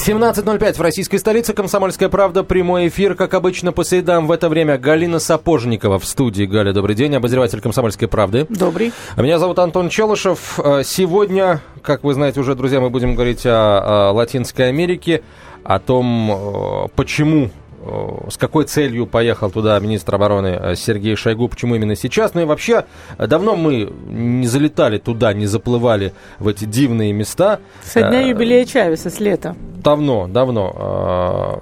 17.05 в российской столице. Комсомольская правда. Прямой эфир, как обычно, по средам. В это время Галина Сапожникова в студии. Галя, добрый день. Обозреватель «Комсомольской правды». Добрый. Меня зовут Антон Челышев. Э, сегодня, как вы знаете уже, друзья, мы будем говорить о, о Латинской Америке, о том, э, почему с какой целью поехал туда министр обороны э, Сергей Шойгу, почему именно сейчас. Ну и вообще, давно мы не залетали туда, не заплывали в эти дивные места. Со дня э, юбилея Чавеса, с лета. Давно, давно.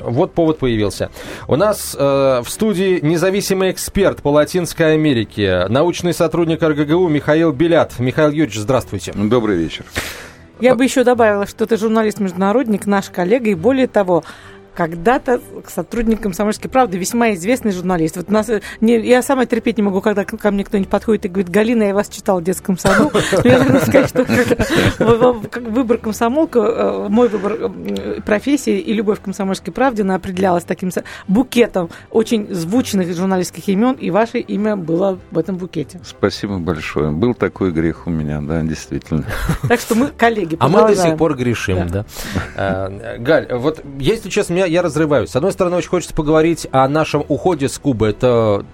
Э, вот повод появился. У нас в студии независимый эксперт по Латинской Америке, научный сотрудник РГГУ Михаил Белят. Михаил Юрьевич, здравствуйте. Добрый вечер. Я бы еще добавила, что ты журналист-международник, наш коллега, и более того, когда-то сотрудник «Комсомольской правды», весьма известный журналист. Вот нас, не, я сама терпеть не могу, когда ко мне кто-нибудь подходит и говорит, Галина, я вас читал в детском саду. Я должна сказать, что выбор комсомолка, э, мой выбор э, профессии и любовь к «Комсомольской правде», она определялась таким букетом очень звучных журналистских имен, и ваше имя было в этом букете. Спасибо большое. Был такой грех у меня, да, действительно. Так что мы коллеги. А мы до сих пор грешим, да. Э, Галь, вот если честно, меня я разрываюсь. С одной стороны, очень хочется поговорить о нашем уходе с Кубы. Это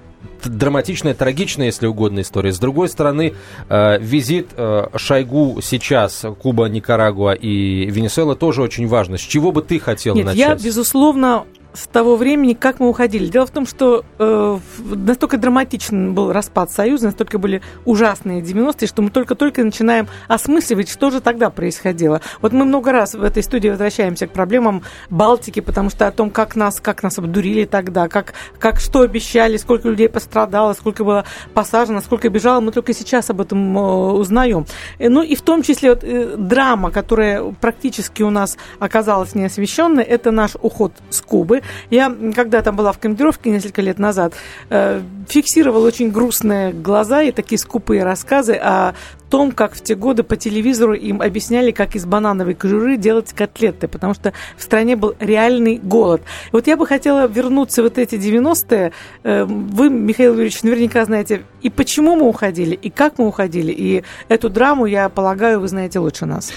драматичная, трагичная, если угодно, история. С другой стороны, э, визит э, Шойгу сейчас, Куба, Никарагуа и Венесуэла тоже очень важно. С чего бы ты хотел Нет, начать? Я, безусловно, с того времени, как мы уходили. Дело в том, что э, настолько драматичен был распад Союза, настолько были ужасные 90-е, что мы только-только начинаем осмысливать, что же тогда происходило. Вот мы много раз в этой студии возвращаемся к проблемам Балтики, потому что о том, как нас, как нас обдурили тогда, как, как что обещали, сколько людей пострадало, сколько было посажено, сколько бежало, мы только сейчас об этом э, узнаем. Э, ну и в том числе вот, э, драма, которая практически у нас оказалась неосвещенной, это наш уход с Кубы. Я, когда там была в командировке несколько лет назад, э, фиксировала очень грустные глаза и такие скупые рассказы о том, как в те годы по телевизору им объясняли, как из банановой кожуры делать котлеты, потому что в стране был реальный голод. Вот я бы хотела вернуться вот эти 90-е. Э, вы, Михаил Юрьевич, наверняка знаете, и почему мы уходили, и как мы уходили. И эту драму, я полагаю, вы знаете лучше нас.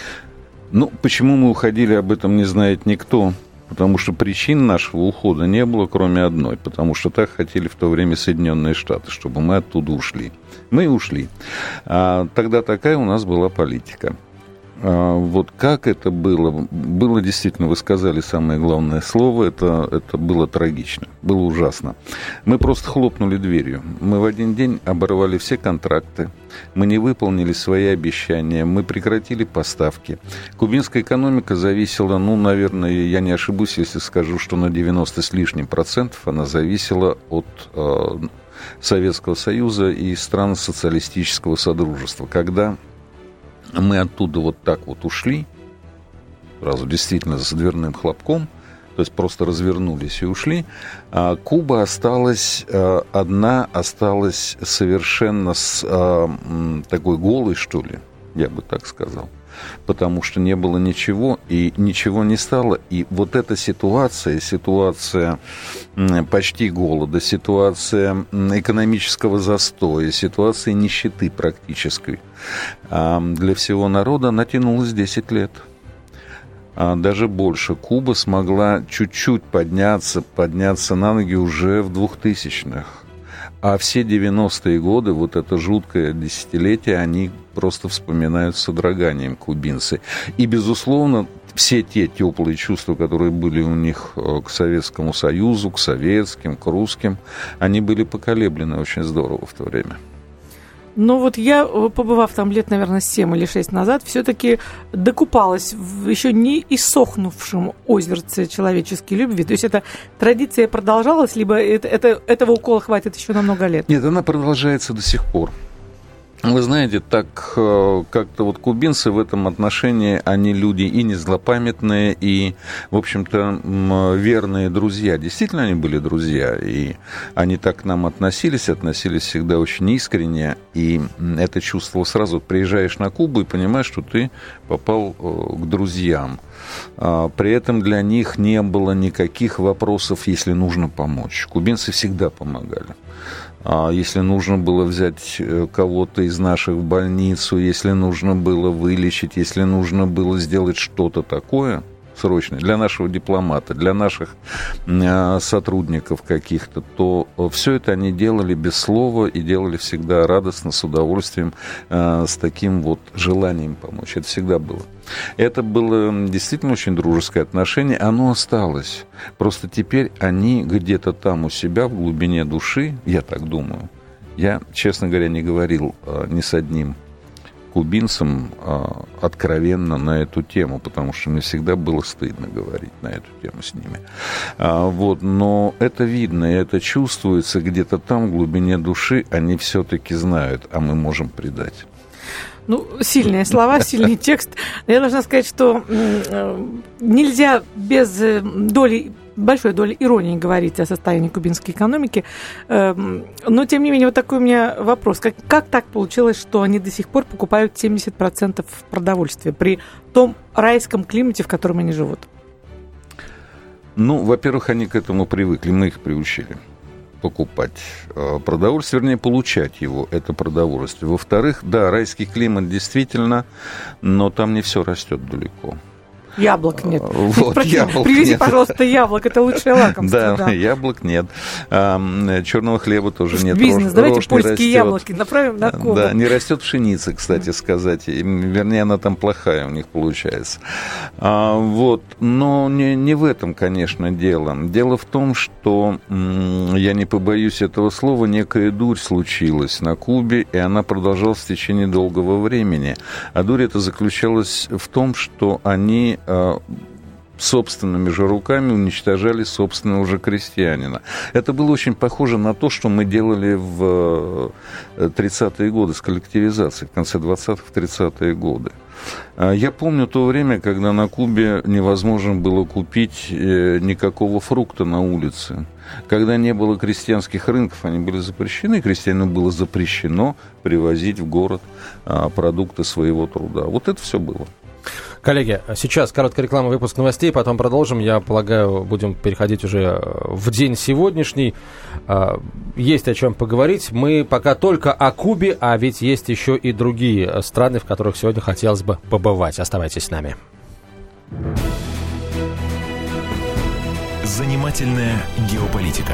Ну, почему мы уходили, об этом не знает никто потому что причин нашего ухода не было, кроме одной, потому что так хотели в то время Соединенные Штаты, чтобы мы оттуда ушли. Мы ушли. А тогда такая у нас была политика. А, вот как это было? Было действительно, вы сказали самое главное слово, это, это было трагично, было ужасно. Мы просто хлопнули дверью. Мы в один день оборвали все контракты, мы не выполнили свои обещания, мы прекратили поставки. Кубинская экономика зависела, ну, наверное, я не ошибусь, если скажу, что на 90 с лишним процентов она зависела от э, Советского Союза и стран социалистического содружества, когда мы оттуда вот так вот ушли, сразу действительно с дверным хлопком, то есть просто развернулись и ушли. А Куба осталась э, одна, осталась совершенно с э, такой голой, что ли, я бы так сказал потому что не было ничего, и ничего не стало. И вот эта ситуация, ситуация почти голода, ситуация экономического застоя, ситуация нищеты практической для всего народа натянулась 10 лет а даже больше. Куба смогла чуть-чуть подняться, подняться на ноги уже в 2000-х. А все 90-е годы, вот это жуткое десятилетие, они просто вспоминают с содроганием кубинцы. И, безусловно, все те теплые чувства, которые были у них э, к Советскому Союзу, к советским, к русским, они были поколеблены очень здорово в то время. Но вот я, э, побывав там лет, наверное, 7 или 6 назад, все-таки докупалась в еще не иссохнувшем озерце человеческой любви. То есть эта традиция продолжалась, либо это, это, этого укола хватит еще на много лет? Нет, она продолжается до сих пор. Вы знаете, так э, как-то вот кубинцы в этом отношении, они люди и не злопамятные, и, в общем-то, верные друзья. Действительно, они были друзья, и они так к нам относились, относились всегда очень искренне, и это чувствовал сразу. Приезжаешь на Кубу и понимаешь, что ты попал к друзьям. А, при этом для них не было никаких вопросов, если нужно помочь. Кубинцы всегда помогали. А, если нужно было взять э, кого-то из наших в больницу, если нужно было вылечить, если нужно было сделать что-то такое – срочный, для нашего дипломата, для наших э, сотрудников каких-то, то все это они делали без слова и делали всегда радостно, с удовольствием, э, с таким вот желанием помочь. Это всегда было. Это было действительно очень дружеское отношение, оно осталось. Просто теперь они где-то там у себя в глубине души, я так думаю, я, честно говоря, не говорил э, ни с одним кубинцам а, откровенно на эту тему, потому что мне всегда было стыдно говорить на эту тему с ними. А, вот, но это видно, и это чувствуется где-то там, в глубине души, они все-таки знают, а мы можем предать. Ну, сильные слова, сильный текст. Я должна сказать, что э, нельзя без э, доли большой долей иронии говорить о состоянии кубинской экономики. Эм, но, тем не менее, вот такой у меня вопрос. Как, как так получилось, что они до сих пор покупают 70% продовольствия при том райском климате, в котором они живут? Ну, во-первых, они к этому привыкли, мы их приучили покупать э, продовольствие, вернее, получать его, это продовольствие. Во-вторых, да, райский климат действительно, но там не все растет далеко. Яблок нет. Вот, Прочим, яблок привези, нет. пожалуйста, яблок, это лучшее лакомство. Да, да. яблок нет. А, черного хлеба тоже нет. Бизнес, рожь, давайте рожь польские растет. яблоки направим на Кубу. Да, не растет пшеница, кстати сказать. Вернее, она там плохая у них получается. А, вот, но не, не в этом, конечно, дело. Дело в том, что, я не побоюсь этого слова, некая дурь случилась на Кубе, и она продолжалась в течение долгого времени. А дурь это заключалась в том, что они Э, собственными же руками уничтожали собственного же крестьянина. Это было очень похоже на то, что мы делали в 30-е э, годы с коллективизацией, в конце 20-х, 30-е годы. А я помню то время, когда на Кубе невозможно было купить э, никакого фрукта на улице. Когда не было крестьянских рынков, они были запрещены, крестьянину было запрещено привозить в город а, продукты своего труда. Вот это все было. Коллеги, сейчас короткая реклама, выпуск новостей, потом продолжим. Я полагаю, будем переходить уже э, в день сегодняшний. Э, есть о чем поговорить. Мы пока только о Кубе, а ведь есть еще и другие страны, в которых сегодня хотелось бы побывать. Оставайтесь с нами. Занимательная геополитика.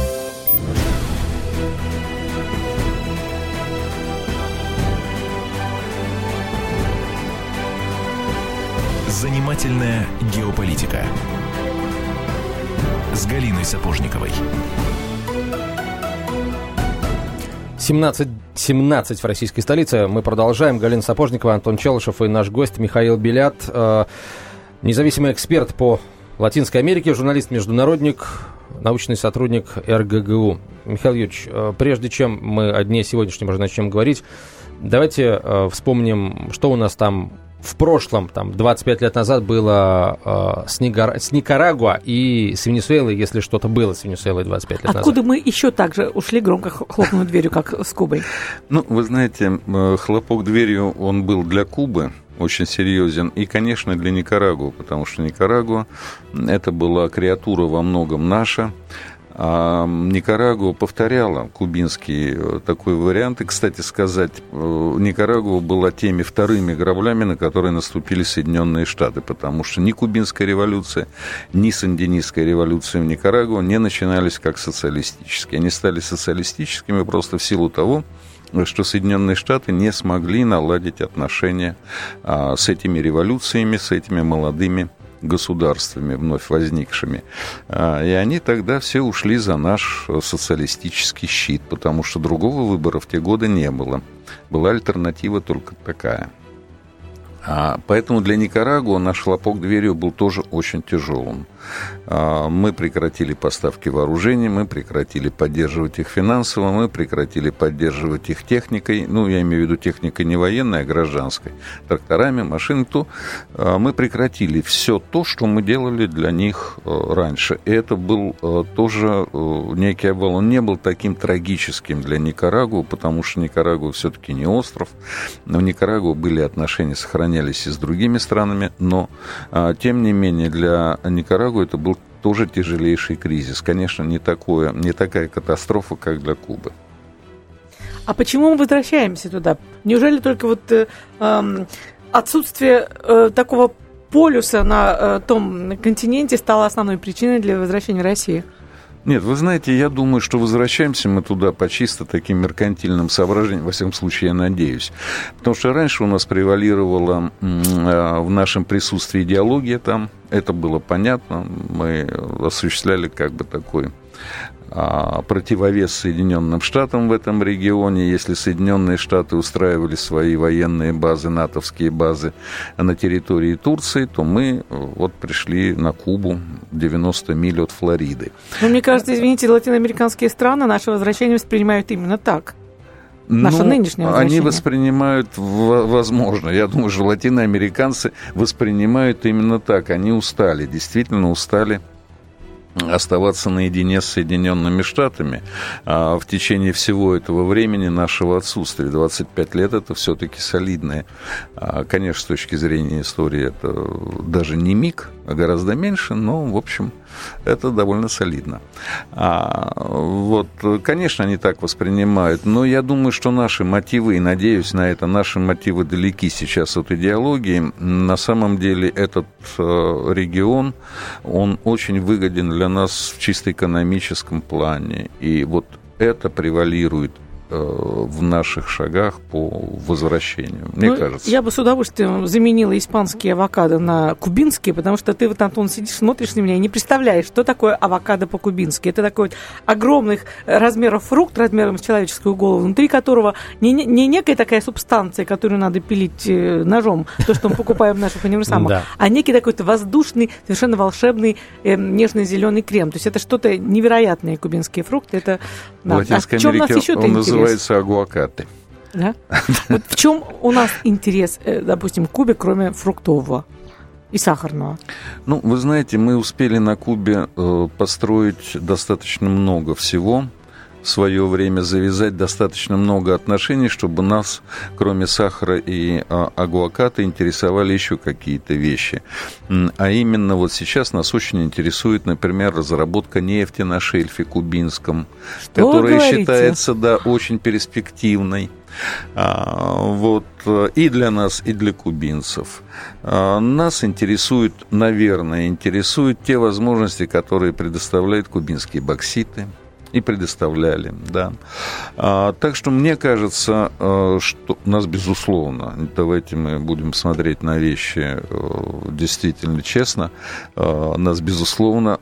Занимательная геополитика с Галиной Сапожниковой. 17, 17 в российской столице. Мы продолжаем. Галина Сапожникова, Антон Челышев и наш гость Михаил Белят, э, независимый эксперт по Латинской Америке, журналист-международник, научный сотрудник РГГУ. Михаил Юрьевич, э, прежде чем мы о дне сегодняшнем уже начнем говорить, давайте э, вспомним, что у нас там в прошлом, там, 25 лет назад было э, с, Нигар... с Никарагуа и с Венесуэлой, если что-то было с Венесуэлой 25 лет Откуда назад. Откуда мы еще так же ушли, громко хлопнув дверью, как с Кубой? Ну, вы знаете, э, хлопок дверью, он был для Кубы, очень серьезен. И, конечно, для Никарагуа, потому что Никарагуа это была креатура во многом наша. А Никарагуа повторяла кубинский э, такой вариант. И, кстати сказать, э, Никарагуа была теми вторыми граблями, на которые наступили Соединенные Штаты, потому что ни кубинская революция, ни сандинистская революция в Никарагуа не начинались как социалистические. Они стали социалистическими просто в силу того, что Соединенные Штаты не смогли наладить отношения а, с этими революциями, с этими молодыми государствами вновь возникшими. А, и они тогда все ушли за наш социалистический щит, потому что другого выбора в те годы не было. Была альтернатива только такая – а, поэтому для Никарагуа наш хлопок дверью был тоже очень тяжелым. А, мы прекратили поставки вооружений, мы прекратили поддерживать их финансово, мы прекратили поддерживать их техникой, ну, я имею в виду техникой не военной, а гражданской, тракторами, машин, то а, мы прекратили все то, что мы делали для них э, раньше. И это был э, тоже э, некий обвал. Он не был таким трагическим для Никарагуа, потому что Никарагуа все-таки не остров. Но в Никарагуа были отношения, сохранялись и с другими странами, но, тем не менее, для Никарагуа это был тоже тяжелейший кризис. Конечно, не, такое, не такая катастрофа, как для Кубы. А почему мы возвращаемся туда? Неужели только вот э, э, отсутствие э, такого полюса на э, том континенте стало основной причиной для возвращения России? Нет, вы знаете, я думаю, что возвращаемся мы туда по чисто таким меркантильным соображениям, во всяком случае, я надеюсь. Потому что раньше у нас превалировала э, в нашем присутствии идеология там, это было понятно, мы осуществляли как бы такой противовес Соединенным Штатам в этом регионе. Если Соединенные Штаты устраивали свои военные базы, натовские базы на территории Турции, то мы вот пришли на Кубу 90 миль от Флориды. Ну, мне кажется, извините, латиноамериканские страны наше возвращение воспринимают именно так. Наше ну, нынешнее Они воспринимают, возможно, я думаю, что латиноамериканцы воспринимают именно так. Они устали, действительно устали оставаться наедине с Соединенными Штатами а в течение всего этого времени нашего отсутствия. 25 лет это все-таки солидное. А, конечно, с точки зрения истории это даже не миг, а гораздо меньше, но, в общем, это довольно солидно. А, вот, конечно, они так воспринимают, но я думаю, что наши мотивы, и надеюсь на это, наши мотивы далеки сейчас от идеологии. На самом деле этот э, регион, он очень выгоден для нас в чисто экономическом плане. И вот это превалирует в наших шагах по возвращению, мне ну, кажется. Я бы с удовольствием заменила испанские авокадо на кубинские, потому что ты вот, Антон, сидишь, смотришь на меня и не представляешь, что такое авокадо по-кубински. Это такой вот огромных размеров фрукт, размером с человеческую голову, внутри которого не, не некая такая субстанция, которую надо пилить э, ножом, то, что мы покупаем в наших универсамах, а некий такой воздушный, совершенно волшебный э, нежный зеленый крем. То есть это что-то невероятное, кубинские фрукты. Это, да. А в чем нас еще он называется агуакаты. Да? Вот в чем у нас интерес, э, допустим, Кубе, кроме фруктового? и сахарного? Ну, вы знаете, мы успели на Кубе э, построить достаточно много всего в свое время завязать достаточно много отношений, чтобы нас, кроме сахара и а, агуаката, интересовали еще какие-то вещи. А именно вот сейчас нас очень интересует, например, разработка нефти на шельфе кубинском, Что которая считается, да, очень перспективной. А, вот, и для нас, и для кубинцев. А, нас интересуют, наверное, интересуют те возможности, которые предоставляют кубинские бокситы – и предоставляли, да. А, так что мне кажется, э, что у нас, безусловно, давайте мы будем смотреть на вещи э, действительно честно, э, нас, безусловно,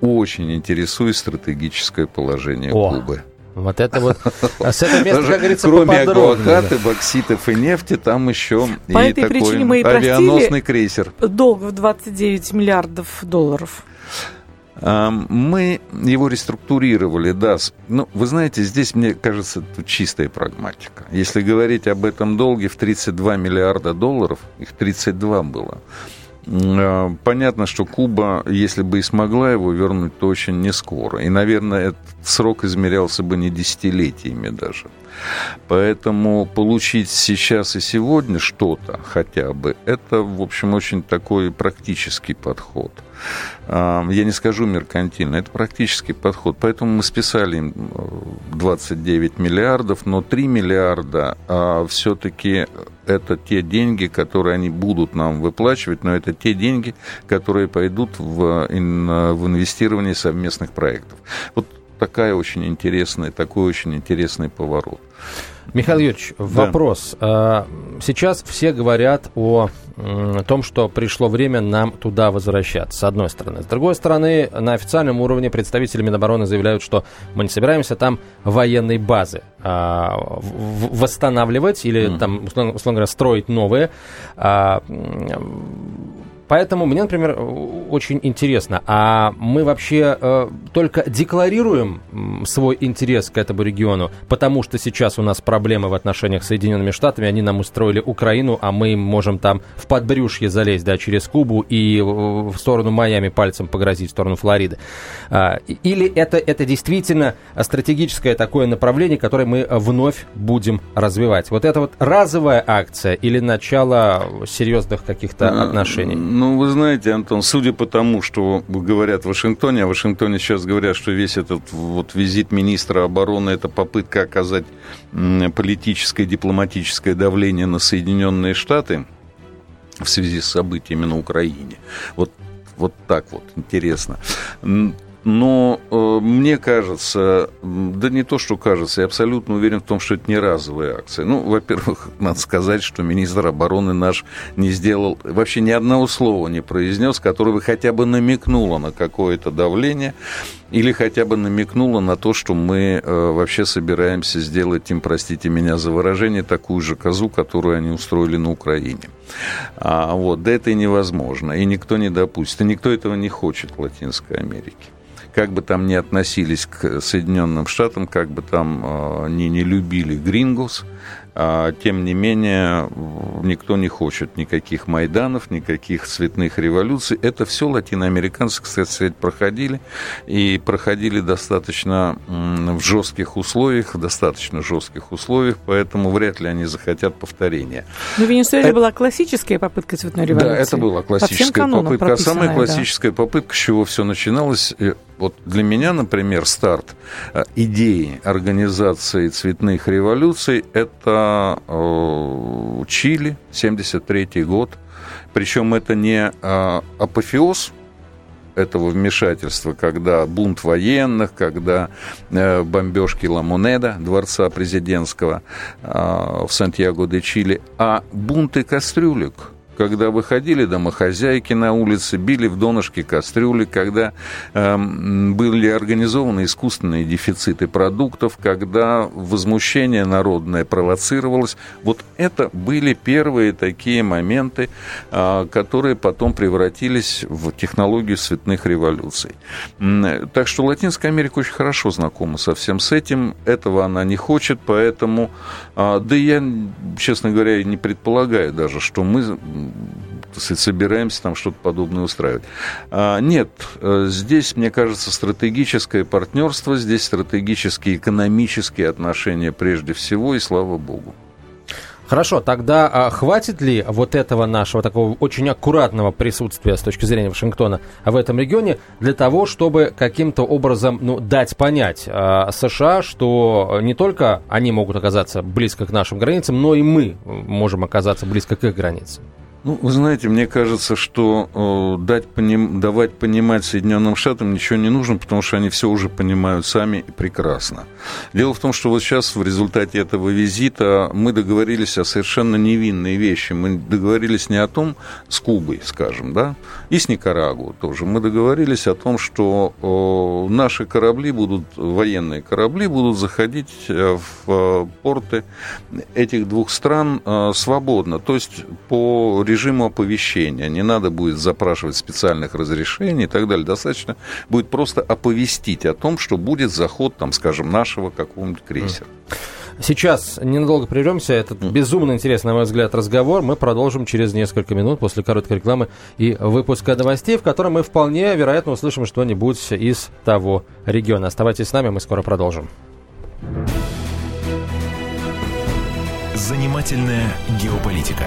очень интересует стратегическое положение О. Кубы. Вот это вот. А с этого места, как говорится, Кроме агуакаты, бокситов и нефти, там еще По и этой такой причине мы и авианосный крейсер. Долг в 29 миллиардов долларов. Мы его реструктурировали, да. Ну, вы знаете, здесь, мне кажется, тут чистая прагматика. Если говорить об этом долге в 32 миллиарда долларов, их 32 было, а, Понятно, что Куба, если бы и смогла его вернуть, то очень не скоро. И, наверное, этот срок измерялся бы не десятилетиями даже. Поэтому получить сейчас и сегодня что-то хотя бы, это, в общем, очень такой практический подход. Я не скажу меркантильно, это практический подход. Поэтому мы списали им 29 миллиардов, но 3 миллиарда а, все-таки это те деньги, которые они будут нам выплачивать, но это те деньги, которые пойдут в, в инвестирование совместных проектов. Вот такая очень интересная, такой очень интересный поворот. Михаил Юрьевич, вопрос. Да. Сейчас все говорят о том, что пришло время нам туда возвращаться, с одной стороны. С другой стороны, на официальном уровне представители Минобороны заявляют, что мы не собираемся там военной базы а, восстанавливать или mm. там, условно, условно говоря, строить новые. Поэтому мне, например, очень интересно, а мы вообще э, только декларируем свой интерес к этому региону, потому что сейчас у нас проблемы в отношениях с Соединенными Штатами, они нам устроили Украину, а мы можем там в подбрюшье залезть, да, через Кубу и в сторону Майами пальцем погрозить, в сторону Флориды. А, или это, это действительно стратегическое такое направление, которое мы вновь будем развивать? Вот это вот разовая акция или начало серьезных каких-то отношений? Ну, вы знаете, Антон, судя по тому, что говорят в Вашингтоне, а в Вашингтоне сейчас говорят, что весь этот вот визит министра обороны – это попытка оказать политическое, дипломатическое давление на Соединенные Штаты в связи с событиями на Украине. Вот, вот так вот, интересно. Но э, мне кажется, да не то, что кажется, я абсолютно уверен в том, что это не разовая акция. Ну, во-первых, надо сказать, что министр обороны наш не сделал, вообще ни одного слова не произнес, которое бы хотя бы намекнуло на какое-то давление или хотя бы намекнуло на то, что мы э, вообще собираемся сделать им, простите меня за выражение, такую же козу, которую они устроили на Украине. А, вот, да это и невозможно, и никто не допустит, и никто этого не хочет в Латинской Америке как бы там ни относились к Соединенным Штатам, как бы там э, ни не любили Грингус, а, тем не менее, никто не хочет никаких Майданов, никаких цветных революций. Это все латиноамериканцы, кстати сказать, проходили. И проходили достаточно в жестких условиях, в достаточно жестких условиях, поэтому вряд ли они захотят повторения. Но в Венесуэле это... была классическая попытка цветной революции. Да, это была классическая попытка. А самая классическая да. попытка, с чего все начиналось, э, вот для меня, например, старт э, идеи организации цветных революций – это э, Чили, 73 год. Причем это не э, апофеоз этого вмешательства, когда бунт военных, когда бомбежки Ламонеда, дворца президентского в Сантьяго де Чили, а бунты кастрюлек – когда выходили домохозяйки на улице, били в донышке кастрюли, когда э, были организованы искусственные дефициты продуктов, когда возмущение народное провоцировалось. Вот это были первые такие моменты, э, которые потом превратились в технологию цветных революций. Так что Латинская Америка очень хорошо знакома со всем с этим. Этого она не хочет, поэтому... Э, да я, честно говоря, не предполагаю даже, что мы собираемся там что-то подобное устраивать. А, нет, э, здесь, мне кажется, стратегическое партнерство, здесь стратегические экономические отношения прежде всего, и слава богу. Хорошо, тогда а, хватит ли вот этого нашего такого очень аккуратного присутствия с точки зрения Вашингтона в этом регионе для того, чтобы каким-то образом ну, дать понять а, США, что не только они могут оказаться близко к нашим границам, но и мы можем оказаться близко к их границам? Ну, вы знаете, мне кажется, что э, дать поним, давать понимать Соединенным Штатам ничего не нужно, потому что они все уже понимают сами и прекрасно. Дело в том, что вот сейчас в результате этого визита мы договорились о совершенно невинной вещи. Мы договорились не о том с Кубой, скажем, да, и с Никарагуа тоже. Мы договорились о том, что э, наши корабли будут, военные корабли будут заходить э, в порты этих двух стран свободно, то есть по режиму оповещения. Не надо будет запрашивать специальных разрешений и так далее. Достаточно будет просто оповестить о том, что будет заход, там, скажем, нашего какого-нибудь крейсера. Сейчас ненадолго прервемся. Этот безумно интересный, на мой взгляд, разговор мы продолжим через несколько минут после короткой рекламы и выпуска новостей, в котором мы вполне вероятно услышим что-нибудь из того региона. Оставайтесь с нами, мы скоро продолжим. Занимательная геополитика.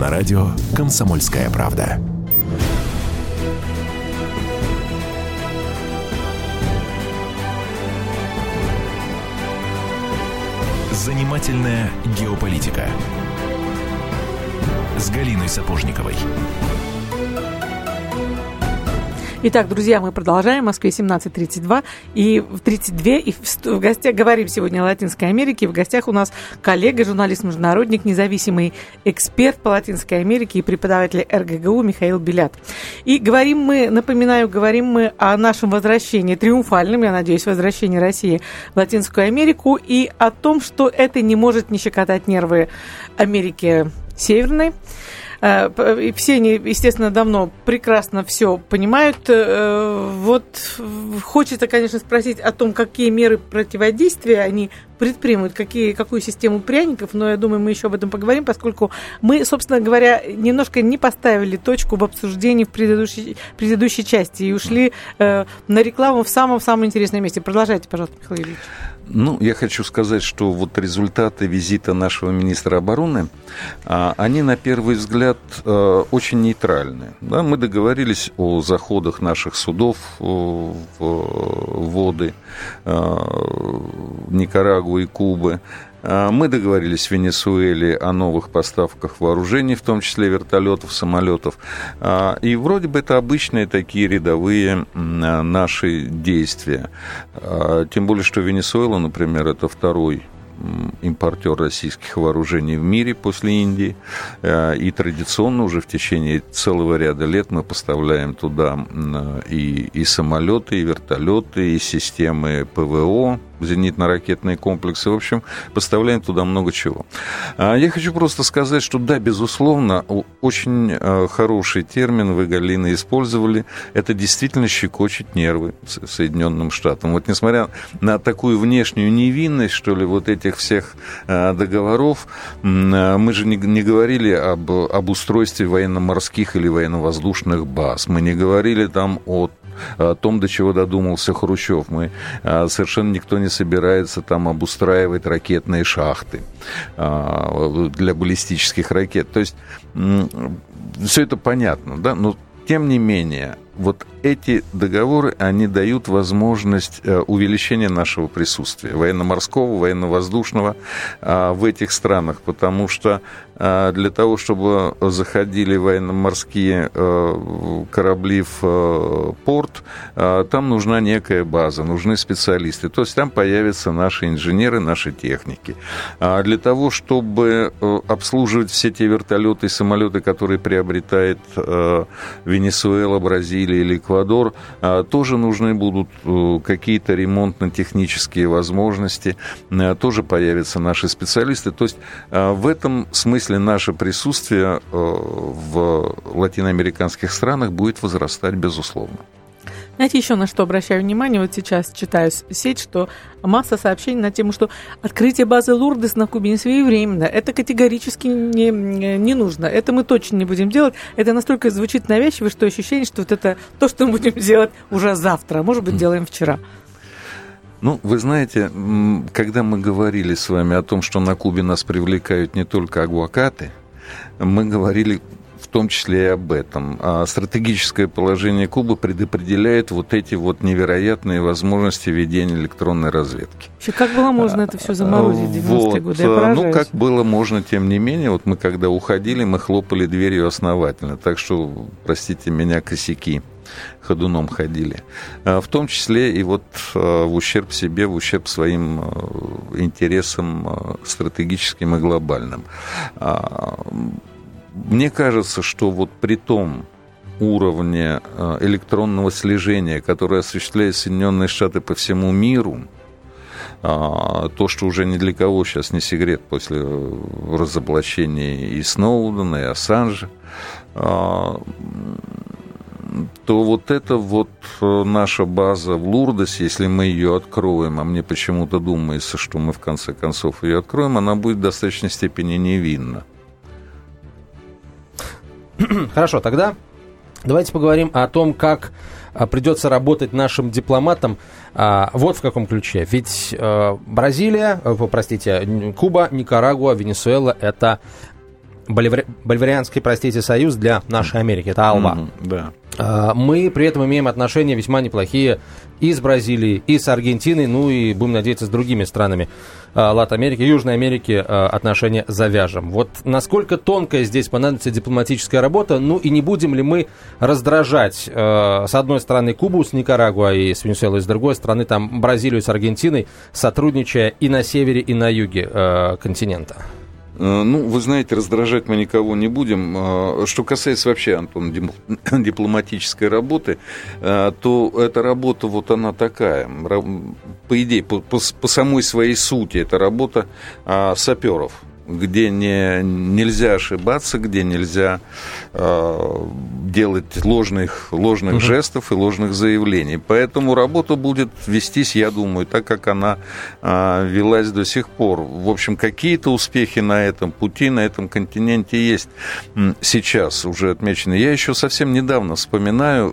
на радио «Комсомольская правда». Занимательная геополитика с Галиной Сапожниковой. Итак, друзья, мы продолжаем. В Москве 17.32 и в 32. И в гостях говорим сегодня о Латинской Америке. В гостях у нас коллега, журналист-международник, независимый эксперт по Латинской Америке и преподаватель РГГУ Михаил Белят. И говорим мы, напоминаю, говорим мы о нашем возвращении, триумфальном, я надеюсь, возвращении России в Латинскую Америку и о том, что это не может не щекотать нервы Америки Северной. Э, все они, естественно, давно прекрасно все понимают. Э, вот хочется, конечно, спросить о том, какие меры противодействия они предпримут, какие, какую систему пряников, но я думаю, мы еще об этом поговорим, поскольку мы, собственно говоря, немножко не поставили точку в обсуждении в предыдущей, предыдущей части и ушли э, на рекламу в самом-самом интересном месте. Продолжайте, пожалуйста, Михаил Юрьевич. Ну, я хочу сказать, что вот результаты визита нашего министра обороны, а, они на первый взгляд э, очень нейтральны. Да, мы договорились о заходах наших судов в воды э, Никарагуа и Кубы. А, мы договорились в Венесуэле о новых поставках вооружений, в том числе вертолетов, самолетов. А, и вроде бы это обычные такие рядовые наши действия. А, тем более, что Венесуэла, например, это второй импортер российских вооружений в мире после Индии. И традиционно уже в течение целого ряда лет мы поставляем туда и, и самолеты, и вертолеты, и системы ПВО, зенитно-ракетные комплексы. В общем, поставляем туда много чего. А я хочу просто сказать, что да, безусловно, очень э, хороший термин вы, Галина, использовали. Это действительно щекочет нервы Соединенным Штатам. Вот несмотря на такую внешнюю невинность, что ли, вот этих всех э, договоров, мы же не, не говорили об, об устройстве военно-морских или военно-воздушных баз. Мы не говорили там о о том, до чего додумался Хрущев. Мы а, совершенно никто не собирается там обустраивать ракетные шахты а, для баллистических ракет. То есть все это понятно, да, но тем не менее, вот эти договоры, они дают возможность э, увеличения нашего присутствия, военно-морского, военно-воздушного а, в этих странах, потому что для того, чтобы заходили военно-морские э, корабли в э, порт, а, там нужна некая база, нужны специалисты. То есть там появятся наши инженеры, наши техники. А для того, чтобы обслуживать все те вертолеты и самолеты, которые приобретает Венесуэла, Бразилия или Эквадор, тоже нужны будут какие-то ремонтно-технические возможности, тоже появятся наши специалисты. То есть в этом смысле смысле наше присутствие э, в латиноамериканских странах будет возрастать, безусловно. Знаете, еще на что обращаю внимание, вот сейчас читаю сеть, что масса сообщений на тему, что открытие базы Лурдес на Кубе не своевременно. Это категорически не, не нужно. Это мы точно не будем делать. Это настолько звучит навязчиво, что ощущение, что вот это то, что мы будем делать уже завтра, а может быть, делаем вчера. Ну, вы знаете, когда мы говорили с вами о том, что на Кубе нас привлекают не только агуакаты, мы говорили в том числе и об этом. А стратегическое положение Кубы предопределяет вот эти вот невероятные возможности ведения электронной разведки. Еще как было можно это все заморозить в 90-е вот. годы? Я ну, как было можно, тем не менее, вот мы когда уходили, мы хлопали дверью основательно. Так что, простите меня, косяки ходуном ходили. А, в том числе и вот а, в ущерб себе, в ущерб своим а, интересам стратегическим и глобальным. Мне кажется, что вот при том уровне электронного слежения, которое осуществляют Соединенные Штаты по всему миру, то, что уже ни для кого сейчас не секрет после разоблачения и Сноудена, и Ассанжа, то вот это вот э, наша база в Лурдосе, если мы ее откроем, а мне почему-то думается, что мы в конце концов ее откроем, она будет в достаточной степени невинна. Хорошо, тогда давайте поговорим о том, как а, придется работать нашим дипломатам а, вот в каком ключе. Ведь а, Бразилия, э, простите, Куба, Никарагуа, Венесуэла – это боливари... боливарианский, простите, союз для нашей Америки. Это Алба. Mm-hmm, да. А, мы при этом имеем отношения весьма неплохие и с Бразилией, и с Аргентиной, ну и, будем надеяться, с другими странами а, Латинской Америки, Южной Америки а, отношения завяжем. Вот насколько тонкая здесь понадобится дипломатическая работа, ну и не будем ли мы раздражать с одной стороны Кубу с Никарагуа и с Венесуэлой, с другой стороны там Бразилию с Аргентиной, сотрудничая и на севере, и на юге континента? Э, ну, вы знаете, раздражать мы никого не будем. Э, что касается вообще, Антон, дипломатической работы, э, то эта работа, вот она такая. По идее, по, по, по самой своей сути, это работа саперов где не, нельзя ошибаться, где нельзя э, делать ложных, ложных угу. жестов и ложных заявлений. Поэтому работа будет вестись, я думаю, так, как она э, велась до сих пор. В общем, какие-то успехи на этом пути, на этом континенте есть сейчас уже отмечены. Я еще совсем недавно вспоминаю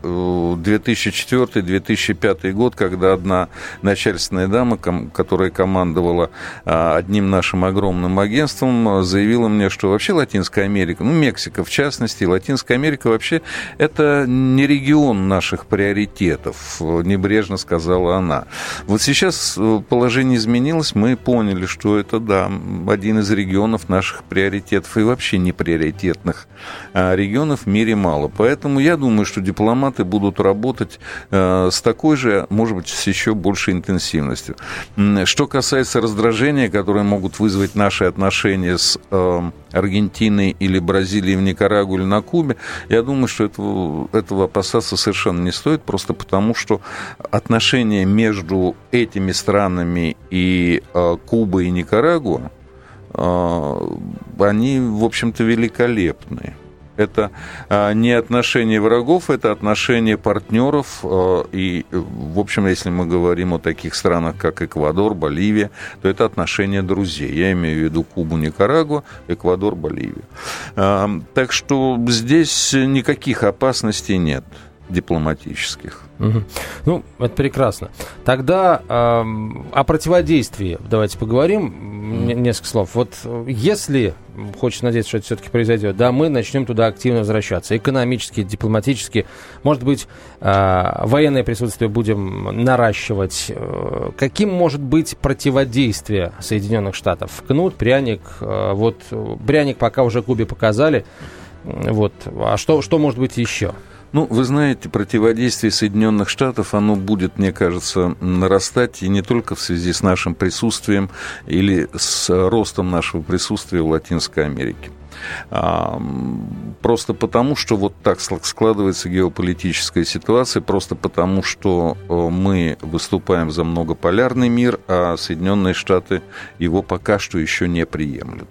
2004-2005 э, год, когда одна начальственная дама, которая командовала э, одним нашим огромным агентством, агентством заявила мне, что вообще Латинская Америка, ну, Мексика в частности, Латинская Америка вообще это не регион наших приоритетов, небрежно сказала она. Вот сейчас э, положение изменилось, мы поняли, что это, да, один из регионов наших приоритетов и вообще не приоритетных а регионов в мире мало. Поэтому я думаю, что дипломаты будут работать э, с такой же, может быть, с еще большей интенсивностью. Что касается раздражения, которое могут вызвать наши отношения отношения с э, Аргентиной или Бразилией в Никарагу или на Кубе, я думаю, что этого, этого опасаться совершенно не стоит, просто потому что отношения между этими странами и э, Кубой и Никарагуа, э, они, в общем-то, великолепные. Это а, не отношение врагов, это отношение партнеров. А, и, в общем, если мы говорим о таких странах, как Эквадор, Боливия, то это отношение друзей. Я имею в виду Кубу, Никарагуа, Эквадор, Боливию. А, так что здесь никаких опасностей нет дипломатических. Ну, это прекрасно. Тогда э, о противодействии давайте поговорим. Несколько слов. Вот если, хочется надеяться, что это все-таки произойдет, да, мы начнем туда активно возвращаться. Экономически, дипломатически. Может быть, э, военное присутствие будем наращивать. Э, каким может быть противодействие Соединенных Штатов? Кнут, пряник. Э, вот пряник пока уже Кубе показали. Вот. А что, что может быть еще? Ну, вы знаете, противодействие Соединенных Штатов, оно будет, мне кажется, нарастать и не только в связи с нашим присутствием или с ростом нашего присутствия в Латинской Америке. Просто потому, что вот так складывается геополитическая ситуация, просто потому, что э, мы выступаем за многополярный мир, а Соединенные Штаты его пока что еще не приемлют.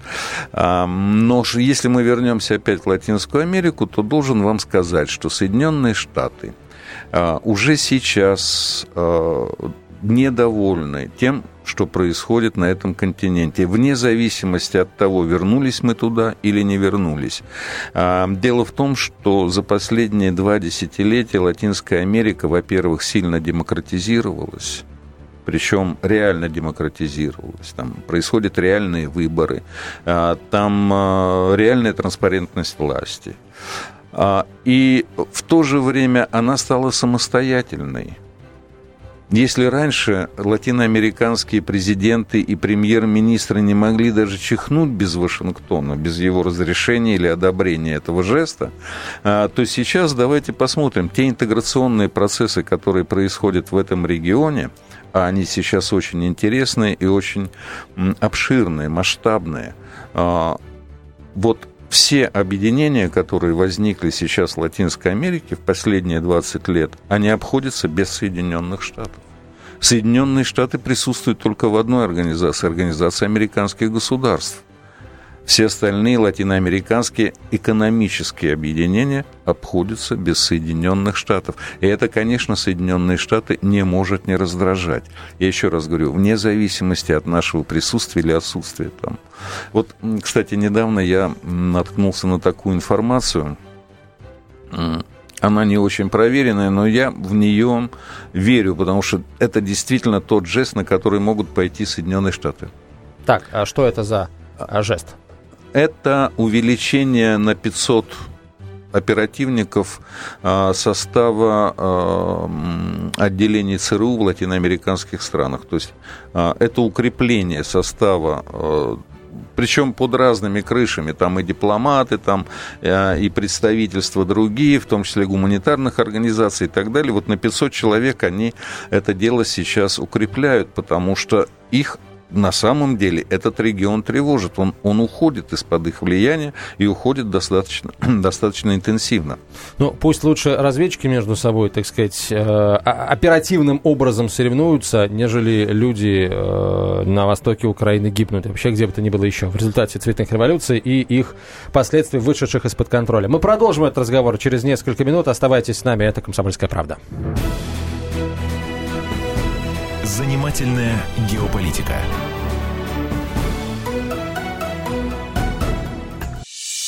Но если мы вернемся опять в Латинскую Америку, то должен вам сказать, что Соединенные Штаты а, уже сейчас э, недовольны тем, что происходит на этом континенте, вне зависимости от того, вернулись мы туда или не вернулись. А, дело в том, что за последние два десятилетия Латинская Америка, во-первых, сильно демократизировалась, причем реально демократизировалась. Там происходят реальные выборы, а, там а, реальная транспарентность власти. И в то же время она стала самостоятельной. Если раньше латиноамериканские президенты и премьер-министры не могли даже чихнуть без Вашингтона, без его разрешения или одобрения этого жеста, а, то сейчас давайте посмотрим те интеграционные процессы, которые происходят в этом регионе, а они сейчас очень интересные и очень обширные, масштабные. А, вот все объединения, которые возникли сейчас в Латинской Америке в последние 20 лет, они обходятся без Соединенных Штатов. Соединенные Штаты присутствуют только в одной организации, организации американских государств. Все остальные латиноамериканские экономические объединения обходятся без Соединенных Штатов. И это, конечно, Соединенные Штаты не может не раздражать. Я еще раз говорю, вне зависимости от нашего присутствия или отсутствия там. Вот, кстати, недавно я наткнулся на такую информацию. она не очень проверенная, но я в нее верю, потому что это действительно тот жест, на который могут пойти Соединенные Штаты. Так, а что это за а, жест? Это увеличение на 500 оперативников а, состава а, отделений ЦРУ в латиноамериканских странах. То есть а, это укрепление состава причем под разными крышами, там и дипломаты, там и представительства другие, в том числе гуманитарных организаций и так далее. Вот на 500 человек они это дело сейчас укрепляют, потому что их на самом деле этот регион тревожит. Он, он уходит из-под их влияния и уходит достаточно, достаточно интенсивно. Ну, пусть лучше разведчики между собой, так сказать, э, оперативным образом соревнуются, нежели люди э, на востоке Украины гибнут. вообще где бы то ни было еще в результате цветных революций и их последствий, вышедших из-под контроля. Мы продолжим этот разговор через несколько минут. Оставайтесь с нами. Это «Комсомольская правда». Занимательная геополитика.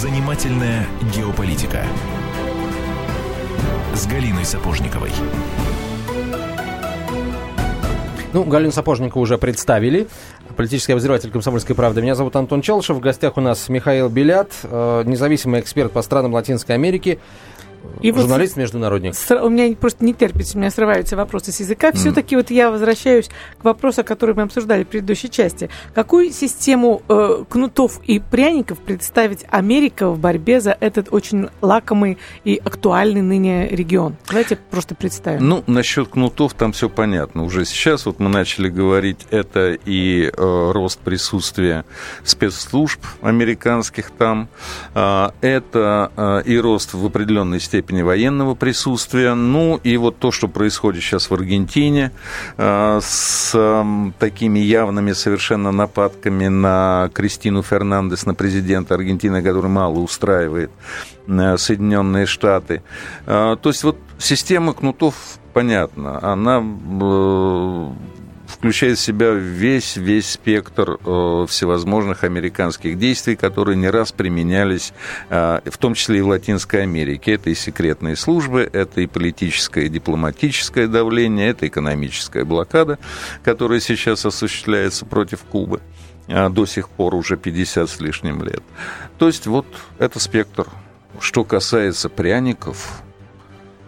Занимательная геополитика с Галиной Сапожниковой. Ну, Галину Сапожникову уже представили. Политический обозреватель «Комсомольской правды». Меня зовут Антон Челшев. В гостях у нас Михаил Белят, э, независимый эксперт по странам Латинской Америки. И Журналист, вот международник. С, у меня просто не терпится, у меня срываются вопросы с языка. Mm. Все-таки вот я возвращаюсь к вопросу, который мы обсуждали в предыдущей части. Какую систему э, кнутов и пряников представить Америка в борьбе за этот очень лакомый и актуальный ныне регион? Давайте просто представим. Ну, насчет кнутов там все понятно. Уже сейчас вот мы начали говорить, это и э, рост присутствия спецслужб американских там, э, это э, и рост в определенной степени степени военного присутствия. Ну и вот то, что происходит сейчас в Аргентине э, с такими явными совершенно нападками на Кристину Фернандес, на президента Аргентины, который мало устраивает э, Соединенные Штаты. Э, то есть вот система кнутов понятна, она включает в себя весь, весь спектр э, всевозможных американских действий, которые не раз применялись, э, в том числе и в Латинской Америке. Это и секретные службы, это и политическое, и дипломатическое давление, это экономическая блокада, которая сейчас осуществляется против Кубы э, до сих пор уже 50 с лишним лет. То есть вот это спектр. Что касается пряников,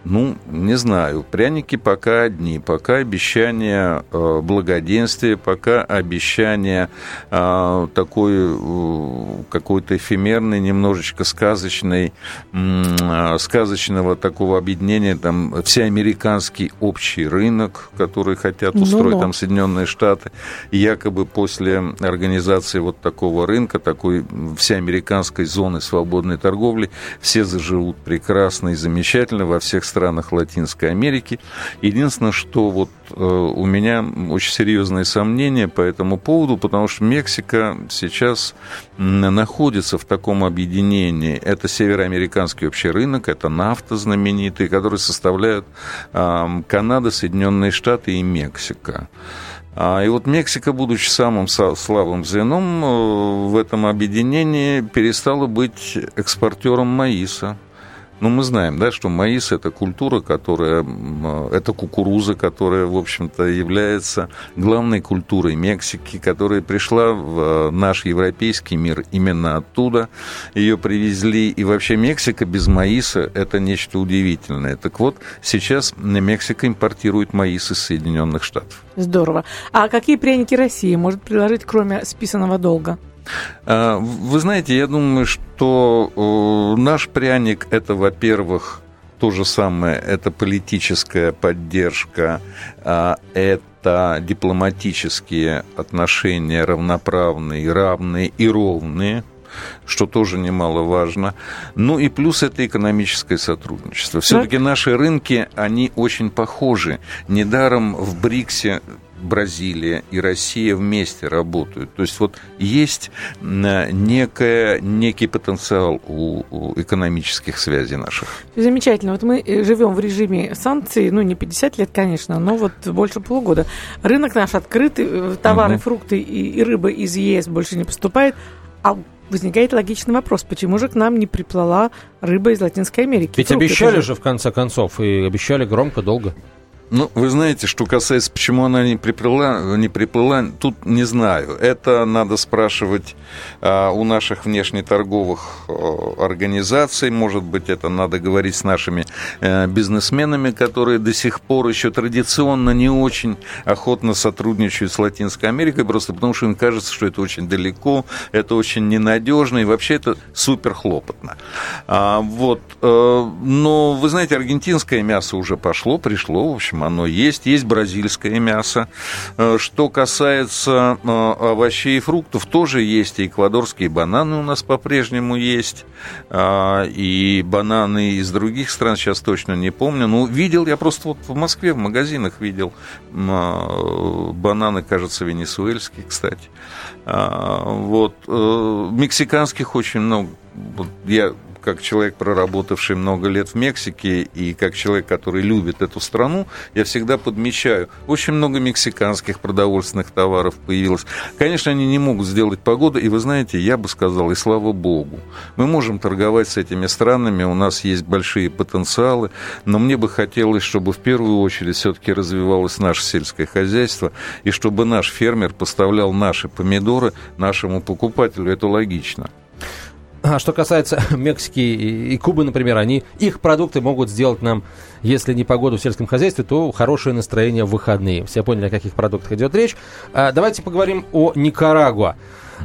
ну, не знаю. Пряники пока одни. Пока обещание э, благоденствия, пока обещание э, такой э, какой-то эфемерной, немножечко сказочной, э, сказочного такого объединения, там, всеамериканский общий рынок, который хотят ну устроить ну, там Соединенные Штаты. якобы после организации вот такого рынка, такой всеамериканской зоны свободной торговли, все заживут прекрасно и замечательно во всех странах Латинской Америки. Единственное, что вот э, у меня очень серьезные сомнения по этому поводу, потому что Мексика сейчас находится в таком объединении. Это североамериканский общий рынок, это нафта знаменитый, который составляют Канада, Соединенные Штаты и Мексика. А, и вот Мексика, будучи самым слабым звеном э, в этом объединении, перестала быть экспортером маиса. Ну, мы знаем, да, что маис – это культура, которая, это кукуруза, которая, в общем-то, является главной культурой Мексики, которая пришла в наш европейский мир именно оттуда. Ее привезли, и вообще Мексика без маиса – это нечто удивительное. Так вот, сейчас Мексика импортирует маис из Соединенных Штатов. Здорово. А какие пряники России может предложить, кроме списанного долга? А, вы знаете, я думаю, что э, наш пряник это, во-первых, то же самое, это политическая поддержка, а, это дипломатические отношения равноправные, равные и ровные. что тоже немаловажно. Ну и плюс это экономическое сотрудничество. Все-таки наши рынки, они очень похожи. Недаром в БРИКСе Бразилия и Россия вместе работают. То есть вот есть некая, некий потенциал у, у экономических связей наших. Замечательно. Вот мы э, живем в режиме санкций, ну не 50 лет, конечно, но вот больше полугода. Рынок наш открыт, э, товары, угу. фрукты и, и рыба из ЕС больше не поступает. А возникает логичный вопрос, почему же к нам не приплыла рыба из Латинской Америки? Ведь Фрукты обещали же в конце концов, и обещали громко, долго. Ну, вы знаете, что касается, почему она не приплыла, не приплыла, тут не знаю. Это надо спрашивать а, у наших внешнеторговых а, организаций. Может быть, это надо говорить с нашими а, бизнесменами, которые до сих пор еще традиционно не очень охотно сотрудничают с Латинской Америкой, просто потому что им кажется, что это очень далеко, это очень ненадежно, и вообще это супер хлопотно. А, вот. А, но, вы знаете, аргентинское мясо уже пошло, пришло, в общем, оно есть. Есть бразильское мясо. Э, что касается э, овощей и фруктов, тоже есть. И эквадорские бананы у нас по-прежнему есть. А, и бананы из других стран, сейчас точно не помню. Ну, видел я просто вот в Москве в магазинах видел а, бананы, кажется, венесуэльские, кстати. А, вот. Э, мексиканских очень много. Я как человек, проработавший много лет в Мексике, и как человек, который любит эту страну, я всегда подмечаю, очень много мексиканских продовольственных товаров появилось. Конечно, они не могут сделать погоду, и вы знаете, я бы сказал, и слава богу. Мы можем торговать с этими странами, у нас есть большие потенциалы, но мне бы хотелось, чтобы в первую очередь все-таки развивалось наше сельское хозяйство, и чтобы наш фермер поставлял наши помидоры нашему покупателю. Это логично. А что касается Мексики и Кубы, например, они, их продукты могут сделать нам, если не погоду в сельском хозяйстве, то хорошее настроение в выходные. Все поняли, о каких продуктах идет речь. А, давайте поговорим о Никарагуа.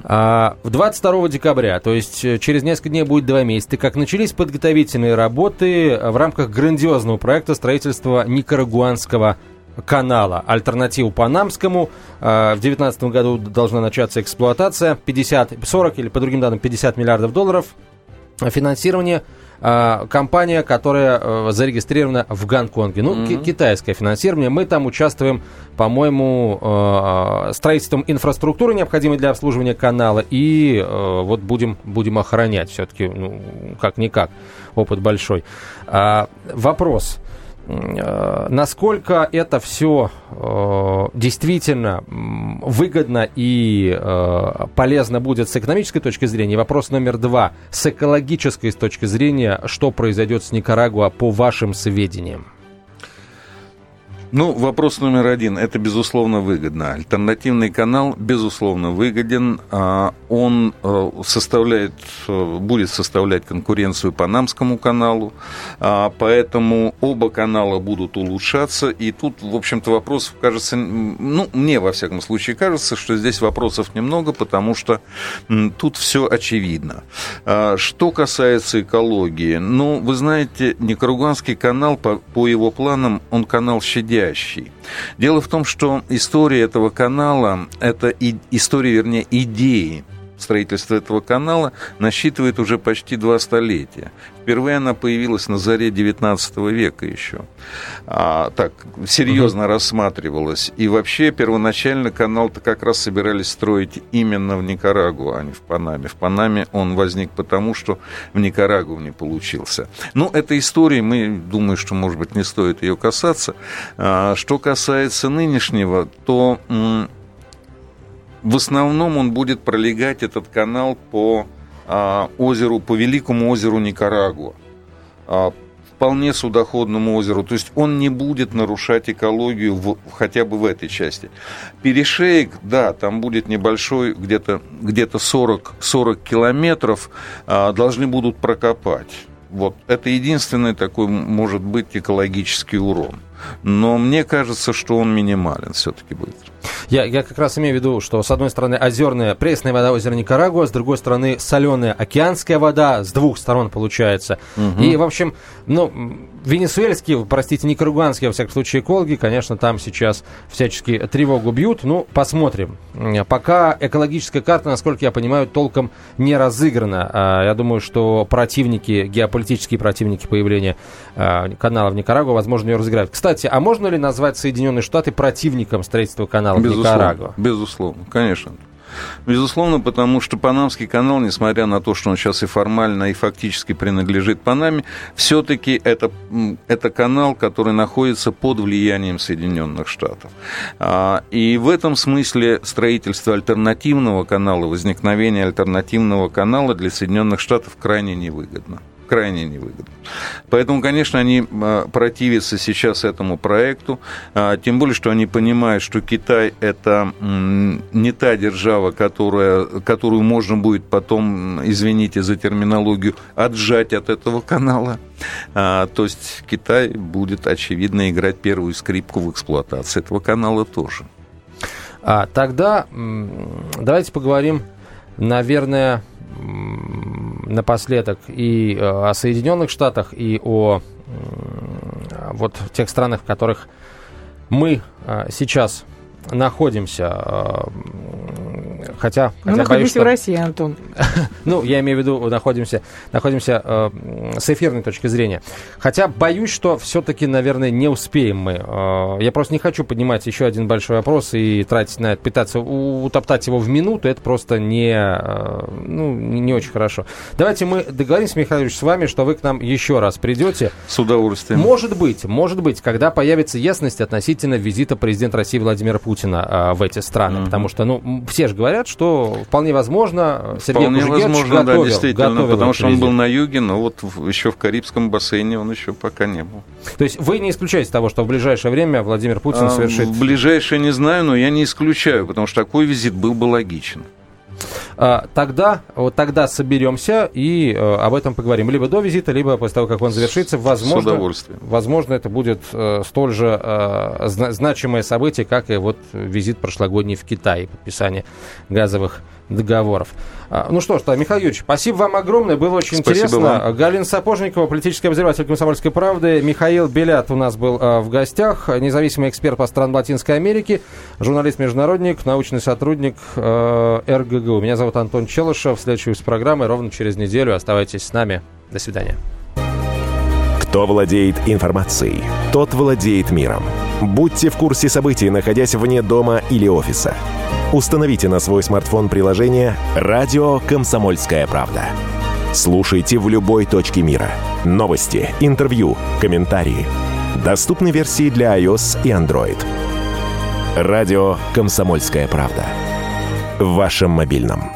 А, в 22 декабря, то есть э, через несколько дней будет два месяца, как начались подготовительные работы в рамках грандиозного проекта строительства Никарагуанского канала, альтернативу Панамскому. А, в 2019 году должна начаться эксплуатация. 50, 40 или по другим данным 50 миллиардов долларов. Финансирование а, компания, которая э, зарегистрирована в Гонконге. Ну, mm-hmm. китайское финансирование. Мы там участвуем, по-моему, э, строительством инфраструктуры, необходимой для обслуживания канала, и э, вот будем, будем охранять все-таки, ну, как-никак, опыт большой. А, вопрос. Э, насколько это все э, действительно выгодно и э, полезно будет с экономической точки зрения. Вопрос номер два. С экологической точки зрения, что произойдет с Никарагуа по вашим сведениям? Ну, вопрос номер один. Это, безусловно, выгодно. Альтернативный канал, безусловно, выгоден. А, он э, составляет, э, будет составлять конкуренцию Панамскому каналу, а, поэтому оба канала будут улучшаться. И тут, в общем-то, вопросов, кажется, ну, мне, во всяком случае, кажется, что здесь вопросов немного, потому что тут все очевидно. А, что касается экологии, ну, вы знаете, Никаруганский канал, по, по его планам, он канал щадящий щадящий. Дело в том, что история этого канала, это история, вернее, идеи строительства этого канала насчитывает уже почти два столетия. Впервые она появилась на заре XIX века еще. А, так, серьезно угу. рассматривалась. И вообще первоначально канал-то как раз собирались строить именно в Никарагуа, а не в Панаме. В Панаме он возник потому, что в Никарагуа не получился. Ну, эта история, мы думаю, что, может быть, не стоит ее касаться. А, что касается нынешнего, то в основном он будет пролегать этот канал по а, озеру, по великому озеру Никарагуа, а, вполне судоходному озеру. То есть он не будет нарушать экологию в, хотя бы в этой части. Перешеек, да, там будет небольшой, где-то где 40, 40 километров, а, должны будут прокопать. Вот это единственный такой может быть экологический урон. Но мне кажется, что он минимален все-таки будет. Я, я как раз имею в виду, что с одной стороны озерная, пресная вода озера Никарагуа, с другой стороны соленая океанская вода, с двух сторон получается. Угу. И, в общем, ну, венесуэльские, простите, никарагуанские, во всяком случае, экологи, конечно, там сейчас всячески тревогу бьют. Ну, посмотрим. Пока экологическая карта, насколько я понимаю, толком не разыграна. А, я думаю, что противники, геополитические противники появления а, канала в Никарагуа, возможно, ее разыграют. Кстати, а можно ли назвать Соединенные Штаты противником строительства канала безусловно, в Никарагуа? Безусловно, конечно. Безусловно, потому что Панамский канал, несмотря на то, что он сейчас и формально, и фактически принадлежит Панаме, все-таки это, это канал, который находится под влиянием Соединенных Штатов. А, и в этом смысле строительство альтернативного канала, возникновение альтернативного канала для Соединенных Штатов крайне невыгодно крайне невыгодно. Поэтому, конечно, они а, противятся сейчас этому проекту, а, тем более, что они понимают, что Китай – это не та держава, которая, которую можно будет потом, извините за терминологию, отжать от этого канала. А, то есть Китай будет, очевидно, играть первую скрипку в эксплуатации этого канала тоже. А, тогда давайте поговорим, наверное, напоследок и э, о Соединенных Штатах, и о вот тех странах, в которых мы э, сейчас находимся. Хотя, Мы хотя находимся боюсь, что... в России, Антон. ну, я имею в виду, находимся, находимся э, с эфирной точки зрения. Хотя боюсь, что все-таки, наверное, не успеем мы. Э, я просто не хочу поднимать еще один большой вопрос и тратить на это, пытаться утоптать его в минуту. Это просто не, э, ну, не очень хорошо. Давайте мы договоримся, Михаил Ильич, с вами, что вы к нам еще раз придете. С удовольствием. Может быть, может быть, когда появится ясность относительно визита президента России Владимира Путина э, в эти страны. Mm-hmm. Потому что, ну, все же говорят, что вполне возможно Сергей Вполне возможно, готовил, да, действительно, готовил потому что он был на юге, но вот еще в Карибском бассейне он еще пока не был. То есть вы не исключаете того, что в ближайшее время Владимир Путин а, совершит... В ближайшее не знаю, но я не исключаю, потому что такой визит был бы логичен. А, тогда, вот тогда соберемся и э, об этом поговорим. Либо до визита, либо после того, как он завершится. Возможно, С удовольствием. Возможно, это будет э, столь же э, значимое событие, как и вот визит прошлогодний в Китай, подписание газовых договоров. А, ну что ж, Михаил Юрьевич, спасибо вам огромное, было очень спасибо интересно. Вам. Галина Сапожникова, политический обозреватель «Комсомольской правды», Михаил Белят у нас был а, в гостях, независимый эксперт по странам Латинской Америки, журналист-международник, научный сотрудник э, РГГУ. Меня зовут Антон Челышев. Следующий выпуск программы ровно через неделю. Оставайтесь с нами. До свидания. Кто владеет информацией, тот владеет миром. Будьте в курсе событий, находясь вне дома или офиса. Установите на свой смартфон приложение «Радио Комсомольская правда». Слушайте в любой точке мира. Новости, интервью, комментарии. Доступны версии для iOS и Android. Радио «Комсомольская правда». В вашем мобильном.